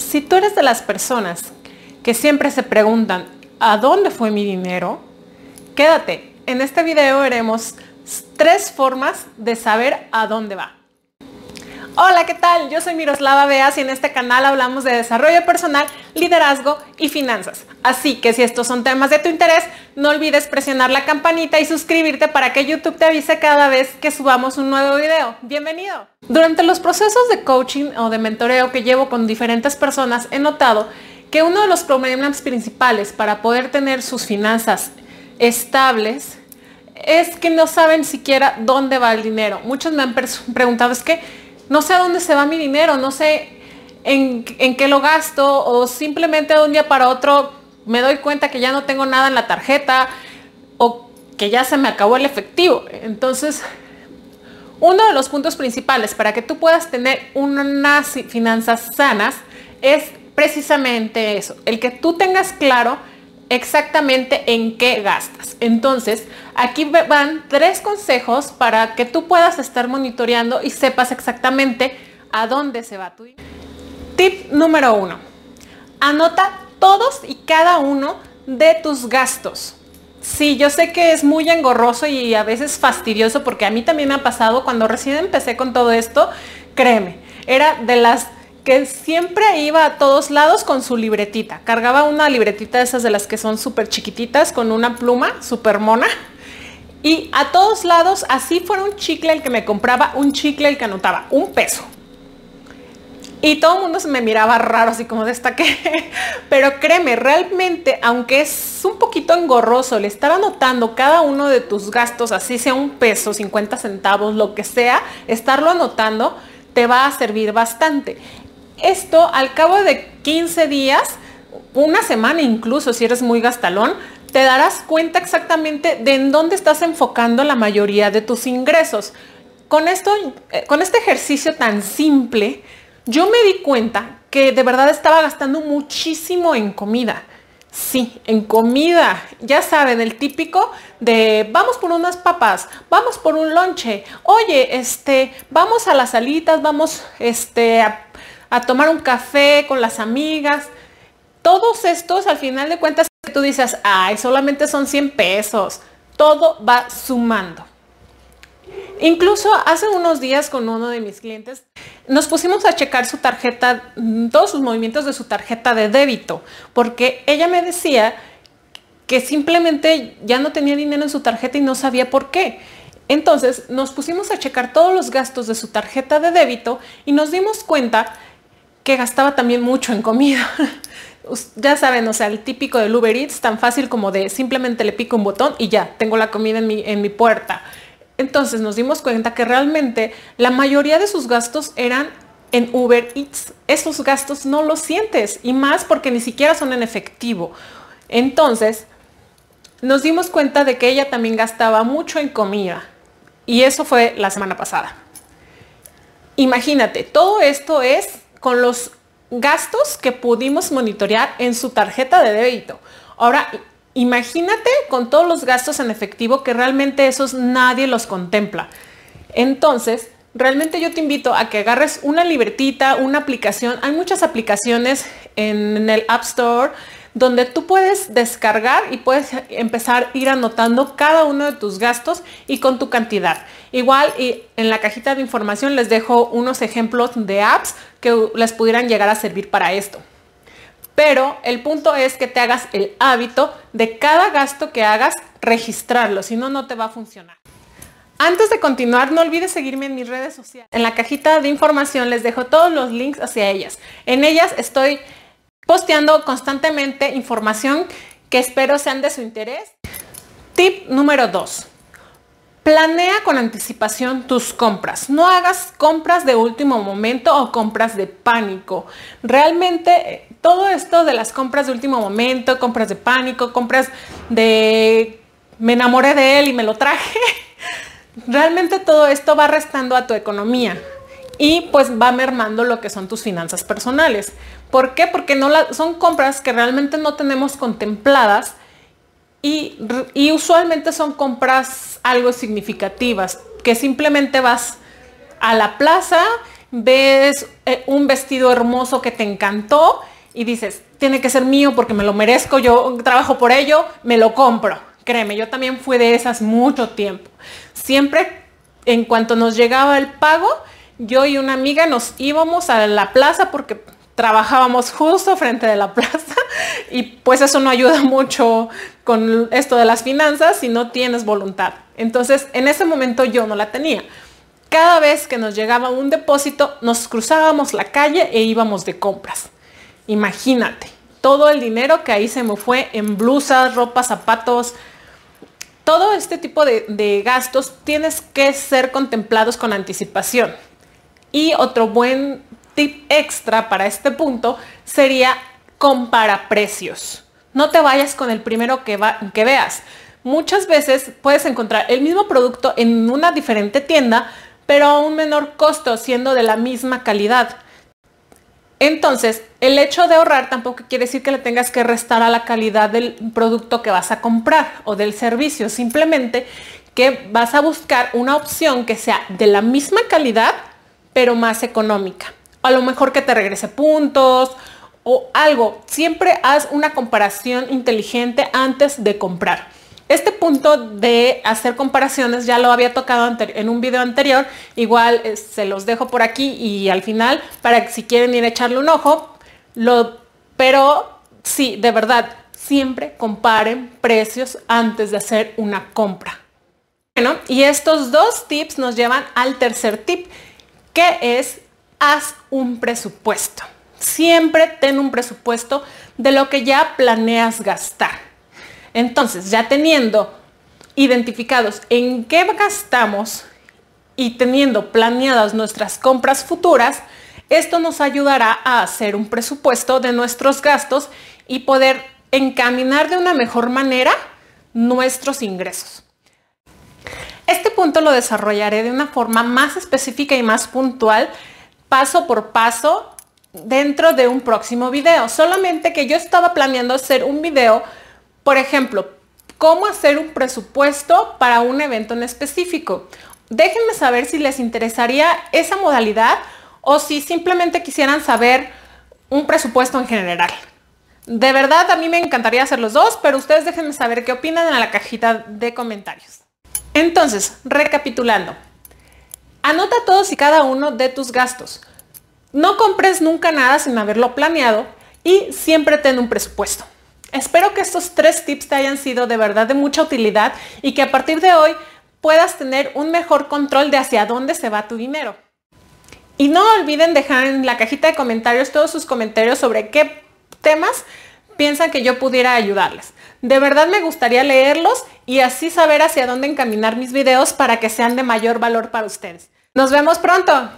Si tú eres de las personas que siempre se preguntan, ¿a dónde fue mi dinero? Quédate, en este video veremos tres formas de saber a dónde va. Hola, ¿qué tal? Yo soy Miroslava Beas y en este canal hablamos de desarrollo personal, liderazgo y finanzas. Así que si estos son temas de tu interés, no olvides presionar la campanita y suscribirte para que YouTube te avise cada vez que subamos un nuevo video. Bienvenido. Durante los procesos de coaching o de mentoreo que llevo con diferentes personas, he notado que uno de los problemas principales para poder tener sus finanzas estables es que no saben siquiera dónde va el dinero. Muchos me han preguntado, es que no sé a dónde se va mi dinero, no sé en, qué lo gasto o simplemente de un día para otro me doy cuenta que ya no tengo nada en la tarjeta o que ya se me acabó el efectivo. Entonces, uno de los puntos principales para que tú puedas tener unas finanzas sanas es precisamente eso, el que tú tengas claro exactamente en qué gastas. Entonces, aquí van tres consejos para que tú puedas estar monitoreando y sepas exactamente a dónde se va tu dinero. Tip número uno. Anota todos y cada uno de tus gastos. Sí, yo sé que es muy engorroso y a veces fastidioso porque a mí también me ha pasado cuando recién empecé con todo esto, créeme, era de las que siempre iba a todos lados con su libretita. Cargaba una libretita de esas de las que son súper chiquititas con una pluma súper mona. Y a todos lados, así fuera un chicle el que me compraba, un chicle el que anotaba, un peso. Y todo el mundo se me miraba raro, así como de esta que... Pero créeme, realmente, aunque es un poquito engorroso el estar anotando cada uno de tus gastos, así sea un peso, 50 centavos, lo que sea, estarlo anotando, te va a servir bastante. Esto al cabo de 15 días, una semana incluso, si eres muy gastalón, te darás cuenta exactamente de en dónde estás enfocando la mayoría de tus ingresos. Con esto, eh, con este ejercicio tan simple, yo me di cuenta que de verdad estaba gastando muchísimo en comida. Sí, en comida. Ya saben, el típico de vamos por unas papas, vamos por un lonche. Oye, este, vamos a las salitas, vamos este, a a tomar un café con las amigas. Todos estos, al final de cuentas, tú dices, ay, solamente son 100 pesos. Todo va sumando. Incluso hace unos días con uno de mis clientes nos pusimos a checar su tarjeta, todos sus movimientos de su tarjeta de débito, porque ella me decía que simplemente ya no tenía dinero en su tarjeta y no sabía por qué. Entonces nos pusimos a checar todos los gastos de su tarjeta de débito y nos dimos cuenta que gastaba también mucho en comida. ya saben, o sea, el típico del Uber Eats, tan fácil como de simplemente le pico un botón y ya, tengo la comida en mi, en mi puerta. Entonces nos dimos cuenta que realmente la mayoría de sus gastos eran en Uber Eats. Esos gastos no los sientes y más porque ni siquiera son en efectivo. Entonces nos dimos cuenta de que ella también gastaba mucho en comida y eso fue la semana pasada. Imagínate, todo esto es con los gastos que pudimos monitorear en su tarjeta de débito. Ahora, imagínate con todos los gastos en efectivo que realmente esos nadie los contempla. Entonces, realmente yo te invito a que agarres una libretita, una aplicación. Hay muchas aplicaciones en el App Store donde tú puedes descargar y puedes empezar a ir anotando cada uno de tus gastos y con tu cantidad. Igual y en la cajita de información les dejo unos ejemplos de apps que les pudieran llegar a servir para esto. Pero el punto es que te hagas el hábito de cada gasto que hagas registrarlo, si no, no te va a funcionar. Antes de continuar, no olvides seguirme en mis redes sociales. En la cajita de información les dejo todos los links hacia ellas. En ellas estoy posteando constantemente información que espero sean de su interés. Tip número 2. Planea con anticipación tus compras. No hagas compras de último momento o compras de pánico. Realmente eh, todo esto de las compras de último momento, compras de pánico, compras de me enamoré de él y me lo traje. Realmente todo esto va restando a tu economía y pues va mermando lo que son tus finanzas personales. ¿Por qué? Porque no son compras que realmente no tenemos contempladas y, y usualmente son compras algo significativas, que simplemente vas a la plaza ves eh, un vestido hermoso que te encantó y dices, tiene que ser mío porque me lo merezco, yo trabajo por ello, me lo compro. Créeme, yo también fui de esas mucho tiempo. Siempre en cuanto nos llegaba el pago, yo y una amiga nos íbamos a la plaza porque trabajábamos justo frente de la plaza y pues eso no ayuda mucho con esto de las finanzas si no tienes voluntad. Entonces en ese momento yo no la tenía. Cada vez que nos llegaba un depósito nos cruzábamos la calle e íbamos de compras. Imagínate, todo el dinero que ahí se me fue en blusas, ropa, zapatos, todo este tipo de, de gastos tienes que ser contemplados con anticipación. Y otro buen tip extra para este punto sería compara precios. No te vayas con el primero que, que veas. Muchas veces puedes encontrar el mismo producto en una diferente tienda, pero a un menor costo, siendo de la misma calidad. Entonces, el hecho de ahorrar tampoco quiere decir que le tengas que restar a la calidad del producto que vas a comprar o del servicio. Simplemente que vas a buscar una opción que sea de la misma calidad, pero más económica a lo mejor que te regrese puntos o algo. Siempre haz una comparación inteligente antes de comprar. Este punto de hacer comparaciones ya lo había tocado en un video anterior. Igual eh, se los dejo por aquí y al final para que si quieren ir a echarle un ojo. Lo, pero sí, de verdad, siempre comparen precios antes de hacer una compra. Bueno, y estos dos tips nos llevan al tercer tip, que es haz un presupuesto. Siempre ten un presupuesto de lo que ya planeas gastar. Entonces, ya teniendo identificados en qué gastamos y teniendo planeadas nuestras compras futuras, esto nos ayudará a hacer un presupuesto de nuestros gastos y poder encaminar de una mejor manera nuestros ingresos. Este punto lo desarrollaré de una forma más específica y más puntual paso por paso dentro de un próximo video. Solamente que yo estaba planeando hacer un video, por ejemplo, cómo hacer un presupuesto para un evento en específico. Déjenme saber si les interesaría esa modalidad o si simplemente quisieran saber un presupuesto en general. De verdad, a mí me encantaría hacer los dos, pero ustedes déjenme saber qué opinan en la cajita de comentarios. Entonces, recapitulando, Anota todos y cada uno de tus gastos. No compres nunca nada sin haberlo planeado y siempre ten un presupuesto. Espero que estos tres tips te hayan sido de verdad de mucha utilidad y que a partir de hoy puedas tener un mejor control de hacia dónde se va tu dinero. Y no olviden dejar en la cajita de comentarios todos sus comentarios sobre qué temas piensan que yo pudiera ayudarles. De verdad me gustaría leerlos y así saber hacia dónde encaminar mis videos para que sean de mayor valor para ustedes. Nos vemos pronto.